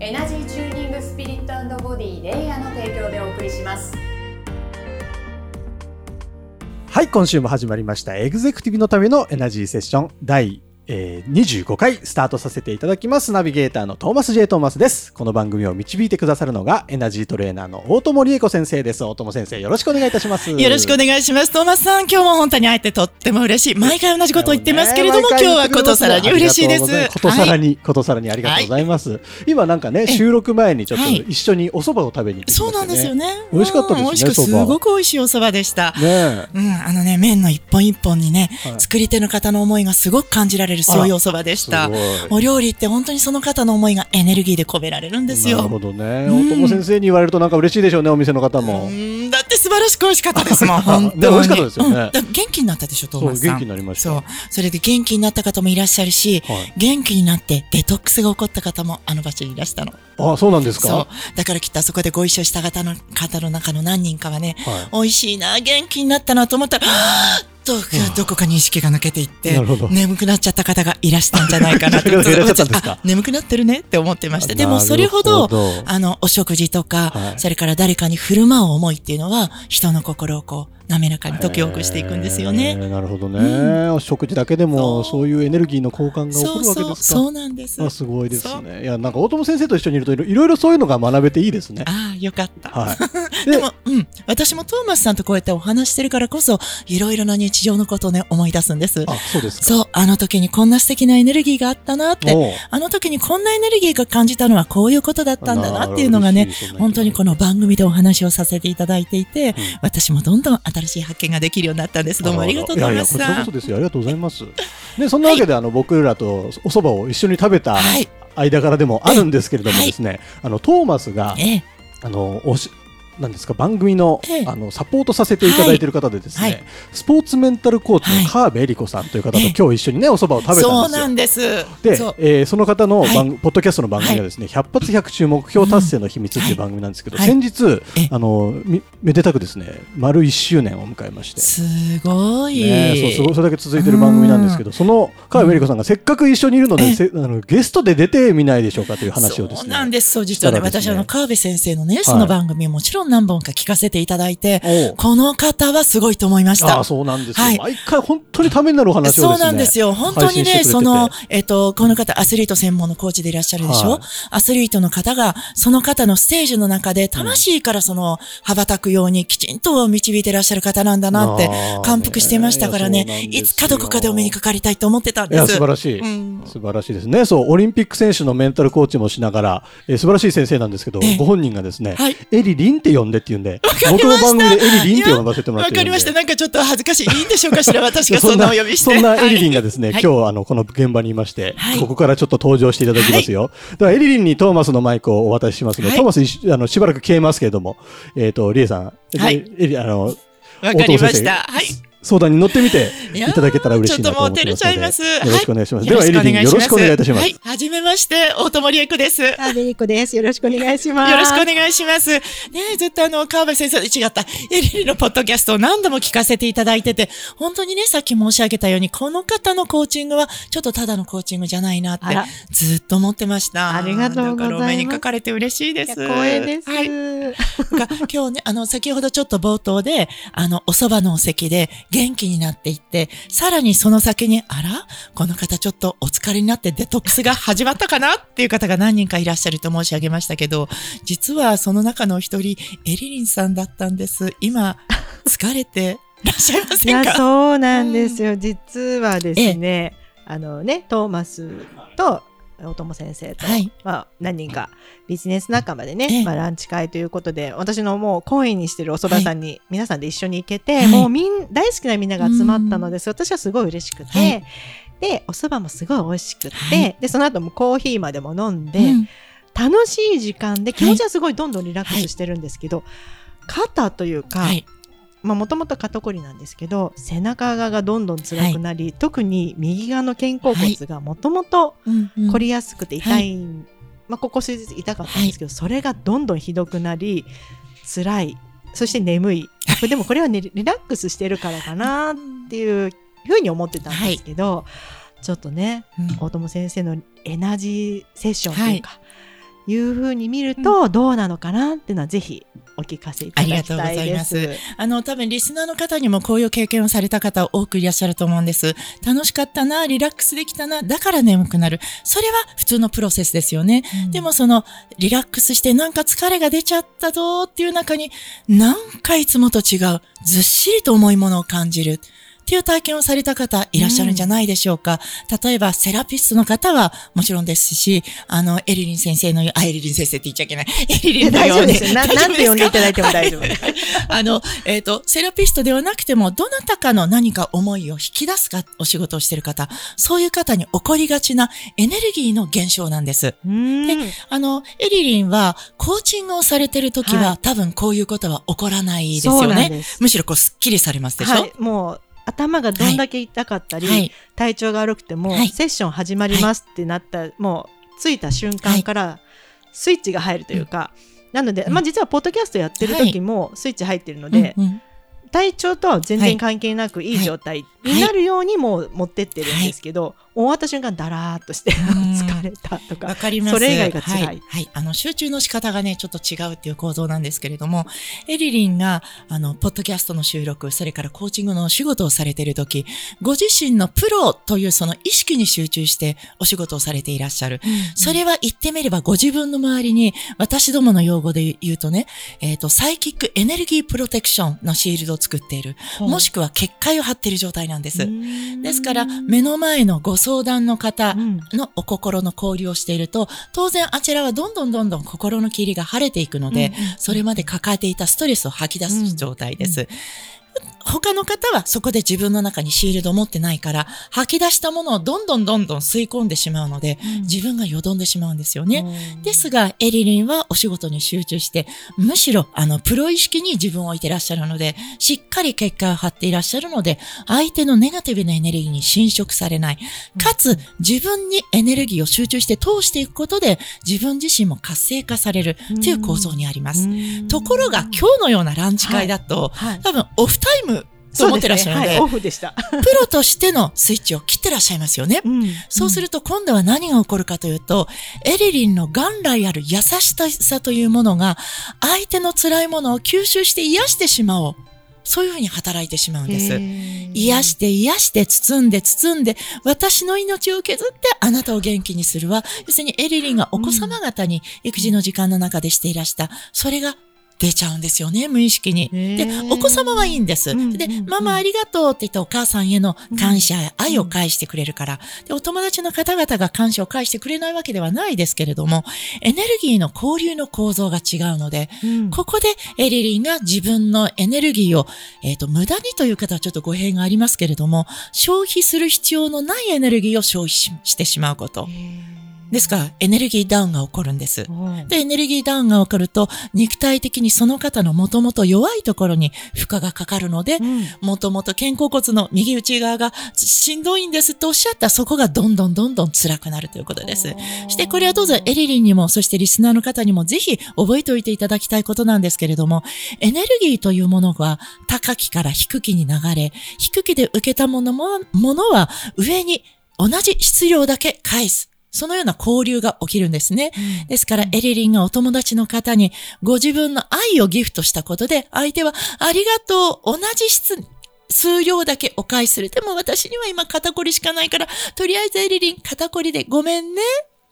エナジーチューニングスピリットボディレイヤーの提供でお送りしますはい、今週も始まりました。エグゼクティブのためのエナジーセッション第、えー25回スタートさせていただきます。ナビゲーターのトーマス J. トーマスです。この番組を導いてくださるのがエナジートレーナーの大友理恵子先生です。大友先生、よろしくお願いいたします。よろしくお願いします。トーマスさん、今日も本当に会えてとっても嬉しい。毎回同じことを言ってますけれども、ね今日はことさらに嬉しいです。ことさらはいに、ことさらにありがとうございます。今なんかね、収録前にちょっとはい一緒にお蕎麦を食べに行ってきそうなんですよね。美味しかったですねうん美味しく、すごく美味しいお蕎麦でした。ねえ。うん、あのね、麺の一本一本にね、はい作り手の方の思いがすごく感じられる、そういうお蕎麦でした。お料理って本当にその方の思いがエネルギーで込められるんですよ。なるほどね。うん大友先生に言われるとなんか嬉しいでしょうね、お店の方も。うんだって素晴らしく美味しかったですもん、本当に。ね美味しかったですよねうん元気になったでしょ、トーマスさん。そう元気になりましたそう。それで元気になった方もいらっしゃるし、はい元気になってデトックスが起こった方もあの場所にいらしたの。あ、そうなんですか？そう。だからきっとあそこでご一緒した方の方の中の何人かはね、はい美味しいな、元気になったなと思ったら、はぁどどこかに意識が抜けていって眠くなっちゃった方がいらしたんじゃないかなと。眠くなってるねって思ってました。でもそれほど、あの、お食事とか、はい。それから誰かに振る舞う思いっていうのは、人の心をこう、滑らかに解きほぐしていくんですよへね。ーなるほどね、お食事だけでもそう。いうエネルギーの交換が起こるわけですか。そうなんです。あすごいですね。いやなんか大友先生と一緒にいるといろいろそういうのが学べていいですね。ああ、よかった。はい。でも、うん。私もトーマスさんとこうやってお話してるからこそ、いろいろな日常のことをね、思い出すんです。あそうですか。そう、あの時にこんな素敵なエネルギーがあったなってあの時にこんなエネルギーが感じたのはこういうことだったんだなっていうのがね本当にこの番組でお話をさせていただいていて、私もどんどん新しい発見ができるようになったんです。ど。うもありがとうございます。やいやこちらこそですよ。ありがとうございます。ねそんなわけで、あの僕らとお蕎麦を一緒に食べたはい。間柄でもあるんですけれどもはいですね、あのトーマスがええ、あのおしなんですか番組の,、ええ。あのサポートさせていただいている方でですね、はいはい。スポーツメンタルコーチはい。の川辺恵里子さんという方と、ええ今日一緒にねお蕎麦を食べたんですよ。そうなんです。でそう、えーその方の番、はい。ポッドキャストの番組がですね、100発100中目標達成の秘密っていう番組なんですけど、はい。先日ええ。あのみめでたくですね丸1周年を迎えまして。すごい。ね、そうすごいそれだけ続いてる番組なんですけど、その川辺恵里子さんがせっかく一緒にいるので、ええ。せあのゲストで出てみないでしょうかという話をですね。そうなんです。そう、実はね私、あの、川辺先生のね、その番組もちろん何本か聞かせていただいて、この方はすごいと思いました。ああそうなんですよ、はい。毎回本当にためになるお話をですね。そうなんですよ。本当にね、その、えっ、と、この方、アスリート専門のコーチでいらっしゃるでしょ、はい。アスリートの方が、その方のステージの中で、魂からその、羽ばたくようにきちんと導いていらっしゃる方なんだなって感服してましたからね。ねいいつかどこかでお目にかかりたいと思ってたんいやです。素晴らしい、うん。素晴らしいですね。そうオリンピック選手のメンタルコーチもしながら、えー素晴らしい先生なんですけど、ええ。ご本人がですね、はい。エリリンって呼んでって言うんで僕の番組でエリリンって呼ばせてもらってわかりました。なんかちょっと恥ずかしい。いいんでしょうかしら 私がそんなお呼びして。そんなエリリンがですね、はい今日あのこの現場にいまして、はいここからちょっと登場していただきますよ。ではエリリンにトーマスのマイクをお渡ししますので、はいトーマスあのしばらく消えますけれども、えっ、とリエさん、はいエリあのわかりました。はい。相談に乗ってみていただけたら嬉しいなと思ってちょっともう照れますので、ちゃいます。よろしくお願いします。はではエリリンよろしくお願いいたします。はい。はじめまして、大友理恵子です。よあ、ベリコです。よろしくお願いします。ろしくお願いします。ねえ、ずっとあの、川辺先生、違った。エリリのポッドキャストを何度も聞かせていただいてて、本当にね、さっき申し上げたように、この方のコーチングは、ちょっとただのコーチングじゃないなってずっと思ってました。ありがとうございますだからお目にかかれて嬉しいです。光栄です。はい。が今日ね、あの、先ほどちょっと冒頭で、あの、お蕎麦のお席で元気になっていって、さらにその先に、あらこの方ちょっとお疲れになってデトックスが始まったかなっていう方が何人かいらっしゃると申し上げましたけど、実はその中の一人、エリリンさんだったんです。今、疲れてらっしゃいませんか？そうなんですよ。実はですね、あのね、トーマスと、おとも先生と、はい。まあ、何人かビジネス仲間でね、ええ。まあ、ランチ会ということで私のもう懇意にしてるお蕎麦さんに皆さんで一緒に行けて、はい。もうみん大好きなみんなが集まったのです私はすごい嬉しくて、はい。でお蕎麦もすごい美味しくて、はい。でその後もコーヒーまでも飲んで、うん。楽しい時間で気持ちはすごいどんどんリラックスしてるんですけど、肩というか、もともと肩こりなんですけど背中側がどんどん辛くなり、特に右側の肩甲骨がもともと凝りやすくて痛い、まあここ数日痛かったんですけど、それがどんどんひどくなり辛い。そして眠い。でもこれは、ね、リラックスしてるからかなっていうふうに思ってたんですけど、ちょっとねうん。大友先生のエナジーセッションというか、い、うふうに見るとどうなのかなっていうのはぜひお聞かせいただきたいありがとうございでますす。あの、多分リスナーの方にもこういう経験をされた方多くいらっしゃると思うんです。楽しかったな、リラックスできたな、だから眠くなる。それは普通のプロセスですよね。でもその、リラックスしてなんか疲れが出ちゃったぞっていう中に、なんかいつもと違う、ずっしりと重いものを感じる。っていう体験をされた方いらっしゃるんじゃないでしょうか。例えば、セラピストの方はもちろんですし、あの、エリリン先生のあ、エリリン先生って言っちゃいけない。エリリンの大ように。丈夫ですよ。な大丈夫なんて呼んでいただいても大丈夫はいです。あの、えっ、と、セラピストではなくても、どなたかの何か思いを引き出すか、お仕事をしている方、そういう方に起こりがちなエネルギーの現象なんです。うーんあの、エリリンは、コーチングをされてる時は、はい多分こういうことは起こらないですよね。むしろこう、スッキリされますでしょ、はい、もう頭がどんだけ痛かったり、はい。体調が悪くても、はい。セッション始まりますってなった、もう着いた瞬間からスイッチが入るというか、なので、うん。まあ実はポッドキャストやってる時もスイッチ入ってるので、うんうん。体調とは全然関係なくいい状態になるようにもう持ってってるんですけど、終わった瞬間ダラーっとしてん 疲れたとかわかります。それ以外が辛いはい。はい。あの、集中の仕方がね、ちょっと違うっていう構造なんですけれども、エリリンが、あの、ポッドキャストの収録、それからコーチングのお仕事をされているとき、ご自身のプロというその意識に集中してお仕事をされていらっしゃる。それは言ってみればご自分の周りに、私どもの用語で言うとね、えっ、と、サイキックエネルギープロテクションのシールドを作っている。もしくは結界を張っている状態なんです。ですから、目の前のご相談の方うんのお心の交流をしていると、当然あちらはどんどんどんどん心の霧が晴れていくので、それまで抱えていたストレスを吐き出す状態です。他の方はそこで自分の中にシールドを持ってないから、吐き出したものをどんどんどんどん吸い込んでしまうので、自分がよどんでしまうんですよね。ですが、エリリンはお仕事に集中して、むしろ、あの、プロ意識に自分を置いていらっしゃるので、しっかり結果を張っていらっしゃるので、相手のネガティブなエネルギーに侵食されない。かつ、自分にエネルギーを集中して通していくことで、自分自身も活性化されるという構造にあります。ところが、今日のようなランチ会だと、はい。多分、オフタイムと思ってらっしゃるので、ねはい、オフでした。プロとしてのスイッチを切ってらっしゃいますよね。うんそうすると今度は何が起こるかというと、エリリンの元来ある優しさというものが、相手の辛いものを吸収して癒してしまおう。そういうふうに働いてしまうんです。癒して癒して包んで包んで私の命を削ってあなたを元気にするは要するにエリリンがお子様方に育児の時間の中でしていらしたそれが出ちゃうんですよね、無意識に。へでー、お子様はいいんです。でママありがとうって言ってお母さんへの感謝や愛を返してくれるから、で、お友達の方々が感謝を返してくれないわけではないですけれども、エネルギーの交流の構造が違うので、うんここでエリリンが自分のエネルギーを、えっ、と、無駄にという方はちょっと語弊がありますけれども、消費する必要のないエネルギーを消費ししてしまうこと。ですから、エネルギーダウンが起こるんです。うんで、エネルギーダウンが起こると、肉体的にその方のもともと弱いところに負荷がかかるので、もともと肩甲骨の右内側がしんどいんですとおっしゃったら、そこがどんどんどんどん辛くなるということです。して、これはどうぞエリリンにも、そしてリスナーの方にもぜひ覚えておいていただきたいことなんですけれども、エネルギーというものが高きから低きに流れ、低きで受けたものも、ものは上に同じ質量だけ返す。そのような交流が起きるんですね。ですから、エリリンがお友達の方にご自分の愛をギフトしたことで、相手はありがとう、同じ質、数量だけお返しする。でも私には今肩こりしかないから、とりあえずエリリン肩こりでごめんね。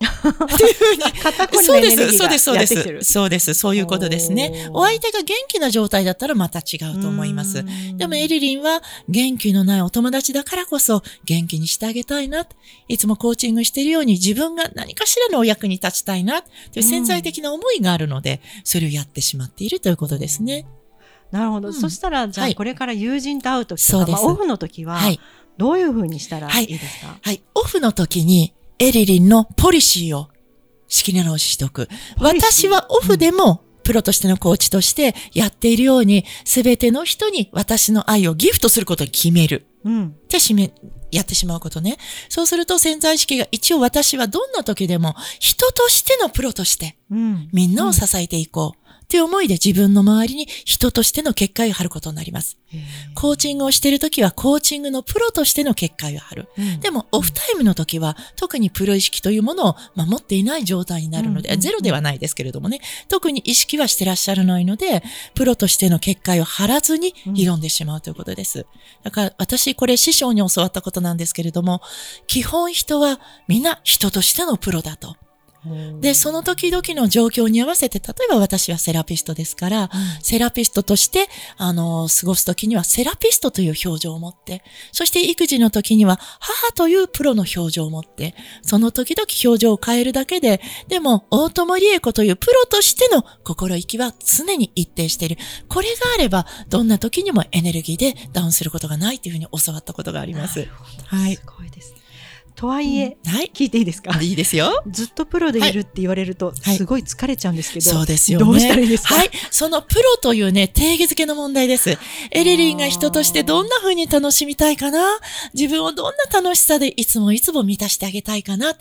っていうふうに。肩こりそうです、のエネルギそうです、そうでーがやってきてるす。。そうです、そういうことですね。お相手が元気な状態だったらまた違うと思います。でもエリリンは元気のないお友達だからこそ元気にしてあげたいな。いつもコーチングしているように自分が何かしらのお役に立ちたいな。という潜在的な思いがあるので、それをやってしまっているということですね。なるほど。うんそしたら、じゃはいあこれから友人と会うときとか、そうですまあオフの時ははい、どういうふうにしたらはいいいですか？はい。オフの時にエリリンのポリシーを仕切り直ししておく。私はオフでも、プロとしてのコーチとしてやっているように、すべての人に私の愛をギフトすることを決める。うん。って締め、やってしまうことね。そうすると潜在意識が一応私はどんな時でも人としてのプロとしてうん。みんなを支えていこう。っていう思いで自分の周りに人としての結界を張ることになります。コーチングをしているときはコーチングのプロとしての結界を張る。うんでも、オフタイムの時は、特にプロ意識というものを守っていない状態になるので、うんゼロではないですけれどもね、特に意識はしてらっしゃらないので、プロとしての結界を張らずに挑んでしまうということです。だから、私、これ師匠に教わったことなんですけれども、基本人はみんな人としてのプロだと。で、その時々の状況に合わせて、例えば私はセラピストですから、セラピストとして、あの、過ごす時にはセラピストという表情を持って、そして育児の時には母というプロの表情を持って、その時々表情を変えるだけで、でも、大友理恵子というプロとしての心意気は常に一定している。これがあれば、どんな時にもエネルギーでダウンすることがないというふうに教わったことがあります。はいす。ごいですね。とはいえ、はい。聞いていいですか？いいですよ。ずっとプロでいるって言われると、はいすごい疲れちゃうんですけど、そうですよね。どうしたらいいですか？はい。そのプロというね、定義づけの問題です。エリリンが人としてどんな風に楽しみたいかな？自分をどんな楽しさでいつもいつも満たしてあげたいかな？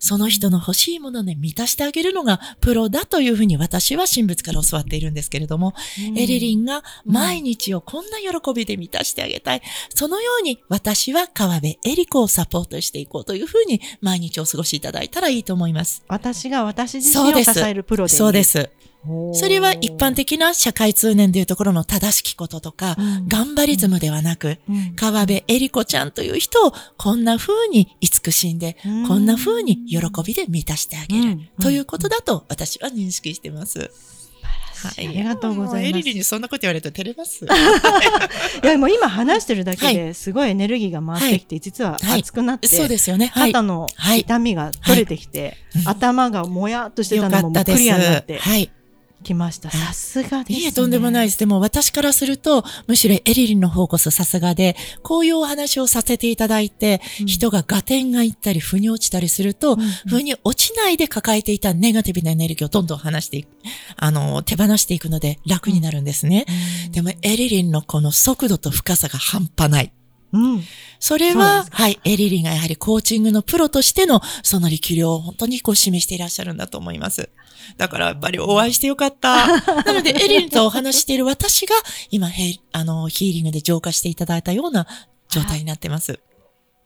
その人の欲しいもので満たしてあげるのがプロだというふうに私は神仏から教わっているんですけれども、エリリンが毎日をこんな喜びで満たしてあげたい。そのように私は川辺エリコをサポートしていこうというふうに毎日をお過ごしいただいたらいいと思います。私が私自身を支えるプロでいる。そうです。それは一般的な社会通念でいうところの正しきこととか、うん。頑張りズムではなく、うん。川辺エリコちゃんという人をこんな風に慈しんで、うん。こんな風に喜びで満たしてあげる、うん。ということだと私は認識してます。ありがとうございます。もエリリンにそんなこと言われると照れます。いや、もう今話してるだけはですごいエネルギーが回ってきて、実ははい熱くなって、そうですよね。はい。肩のはい。痛みが取れてきて、はい。頭がもやっとしてよたのもクかったです。リアになって。はい。きました。はいさすがです、ね。いえ、とんでもないです。でも私からすると、むしろエリリンの方こそさすがで、こういうお話をさせていただいて、うん人が合点がいったり、腑に落ちたりすると、うんうん腑に落ちないで抱えていたネガティブなエネルギーをどんどん離していく、あの、手放していくので楽になるんですね。でも、エリリンのこの速度と深さが半端ない。うん。それは、すはい、エリリンがやはりコーチングのプロとしてのその力量を本当にこう示していらっしゃるんだと思います。だからやっぱりお会いしてよかった。なので、エリリンとお話ししている私が今ヘ、あの、ヒーリングで浄化していただいたような状態になってます。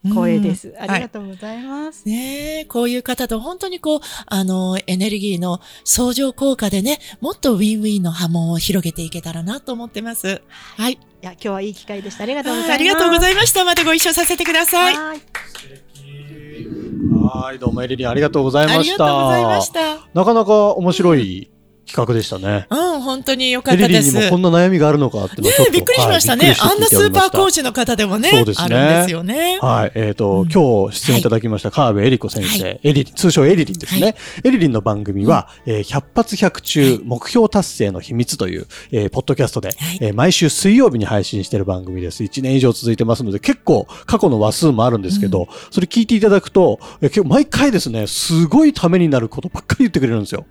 光栄です。ありがうとうございます。ん。ねえ、こういう方と本当にこう、あの、エネルギーの相乗効果でね、もっとウィンウィンの波紋を広げていけたらなと思ってます。はい。いや、今日はいい機会でした。ありがとうございます。ありがとうございました。またご一緒させてください。はいはい、どうもエリリンありがとうございあました。りがとうございました。なかなか面白い企画でしたね。うん、本当に良かエったです。リリンにもこんな悩みがあるのかってねえびっくりしましたね。はいびっくりあんなスーパーコーチチの方でもね、そうですねあるんですよね。はい。えっ、と、うん今日出演いただきました川辺恵里子先生、はエリリン、通称エリリンですね。はいエリリンの番組は、えー100発100中目標達成の秘密という、えーポッドキャストで、はいえー毎週水曜日に配信している番組です。1年以上続いてますので、結構過去の話数もあるんですけど、それ聞いていただくと、えー結構毎回ですね、すごいためになることばっかり言ってくれるんですよ。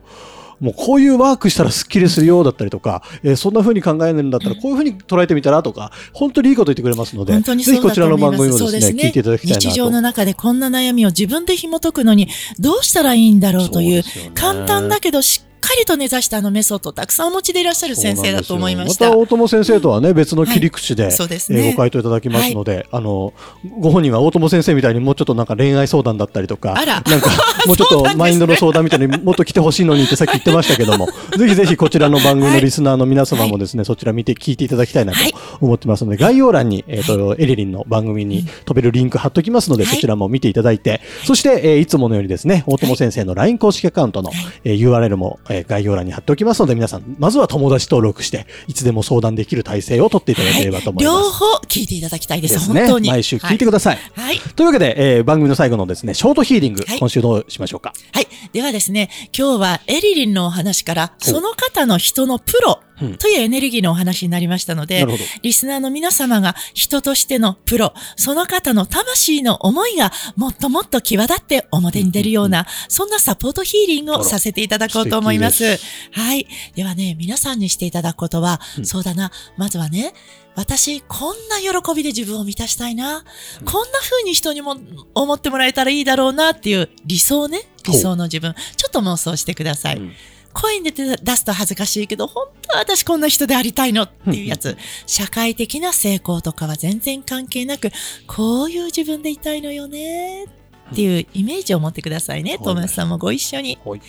もうこういうワークしたらスッキリするようだったりとか、えーそんな風に考えるんだったらこういう風に捉えてみたらとか、本当にいいこと言ってくれますので、ぜひこちらの。番組もですね、すね聞いていただきたいなと。日常の中でこんな悩みを自分で紐解くのにどうしたらいいんだろうというそうね簡単だけどしっかりと根ざしたあのメソッドをたくさんお持ちでいらっしゃる先生だと思いました。また大友先生とはね、別の切り口で、そうですね。えーご回答いただきますので、あの、ご本人は大友先生みたいにもうちょっとなんか恋愛相談だったりとか、あら。なんか もうちょっとマインドの相談みたいにもっと来てほしいのにってさっき言ってましたけども、ぜひぜひ こちらの番組のリスナーの皆様もですね、そちら見て聞いていただきたいなとはい。思ってますので、概要欄に、えっ、と、エリリンの番組に飛べるリンク貼っときますので、はい。そちらも見ていただいて、そして、えーいつものようにですね、大友先生の LINE 公式アカウントの、えー URL も、えー概要欄に貼っておきますので、皆さん、まずは友達登録して、いつでも相談できる体制を取っていただければと思います。両方聞いていただきたいです。ですね本当に。毎週聞いてください。はい。はいというわけで、えー番組の最後のですね、ショートヒーリング、はい今週どうしましょうか。はい。ではですね、今日はエリリンのお話から、その方の人のプロうんというエネルギーのお話になりましたので。リスナーの皆様が人としてのプロ、その方の魂の思いがもっともっと際立って表に出るような、そんなサポートヒーリングをさせていただこうと思います。はい。ではね、皆さんにしていただくことは、うんそうだな、まずはね、私、こんな喜びで自分を満たしたいな。こんな風に人にも思ってもらえたらいいだろうなっていう理想ね。理想の自分。ちょっと妄想してください。うん声に出て出すと恥ずかしいけど、本当は私こんな人でありたいのっていうやつ。社会的な成功とかは全然関係なく、こういう自分でいたいのよねっていうイメージを持ってくださいね。はいトーマスさんもご一緒に。はい。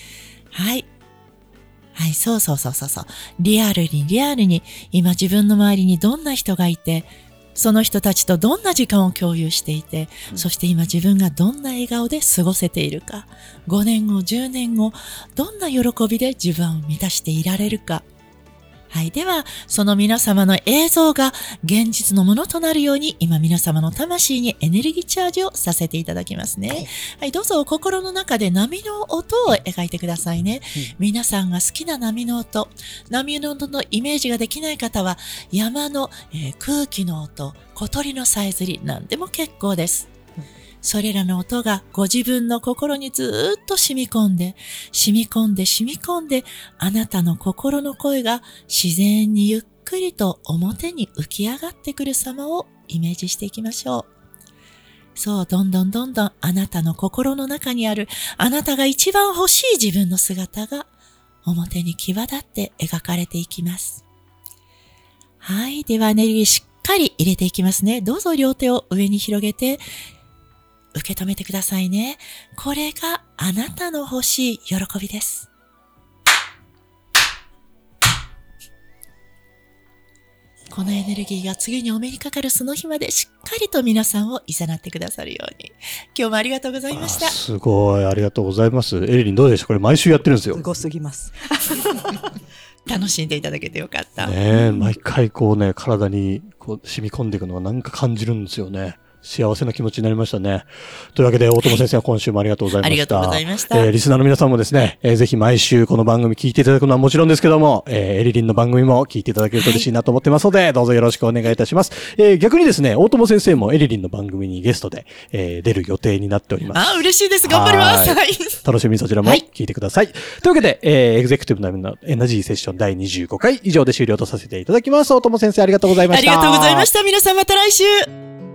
はい。はい、そうそうそうそうそう。リアルにリアルに、今自分の周りにどんな人がいて、その人たちとどんな時間を共有していて、うんそして今自分がどんな笑顔で過ごせているか、5年後、10年後、どんな喜びで自分を満たしていられるか。はい。では、その皆様の映像が現実のものとなるように、今皆様の魂にエネルギーチャージをさせていただきますね。はい、どうぞ心の中で波の音を描いてくださいね。皆さんが好きな波の音、波の音のイメージができない方は、山の、えー空気の音、小鳥のさえずり、何でも結構です。それらの音がご自分の心にずっと染み込んで、染み込んで染み込んで、あなたの心の声が自然にゆっくりと表に浮き上がってくる様をイメージしていきましょう。そう、どんどんどんどんあなたの心の中にある、あなたが一番欲しい自分の姿が表に際立って描かれていきます。はい。ではネルギーしっかり入れていきますね。どうぞ両手を上に広げて、受け止めてくださいね。これがあなたの欲しい喜びです。このエネルギーが次にお目にかかるその日までしっかりと皆さんを誘ってくださるように。今日もありがとうございましたあ。すごい、ありがとうございます。エリリンどうでした？これ毎週やってるんですよ。すごすぎます。楽しんでいただけてよかった。ねえ、毎回こうね、体にこう染み込んでいくのがなんか感じるんですよね。幸せな気持ちになりましたね。というわけで、大友先生は今週もありがとうございました。ありがとうございましたえーリスナーの皆さんもですね、えーぜひ毎週この番組聞いていただくのはもちろんですけども、えーエリリンの番組も聞いていただけると嬉しいなと思ってますので、どうぞよろしくお願いいたします。えー逆にですね、大友先生もエリリンの番組にゲストで、えー出る予定になっております。あ、嬉しいです。頑張ります。ははい。楽しみにそちらもはい聞いてください。というわけで、えーエグゼクティブののエナジーセッション第25回以上で終了とさせていただきます。大友先生ありがとうございました。ありがとうございました。皆さんまた来週。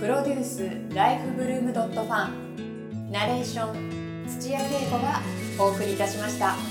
プロデュースライフブルームドットファンナレーション土屋恵子がお送りいたしました。